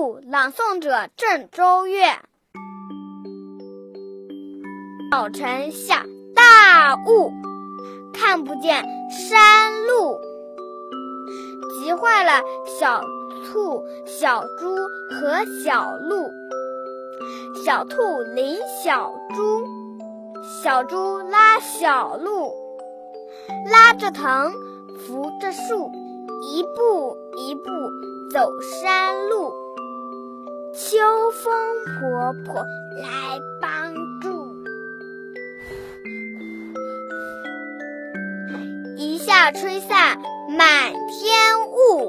》朗诵者郑周月。早晨下大雾，看不见山路，急坏了小兔、小猪和小鹿。小兔领小猪，小猪拉小鹿，拉着藤，扶着树，一步一步走山路。秋风婆婆来帮助。一下吹散满天雾。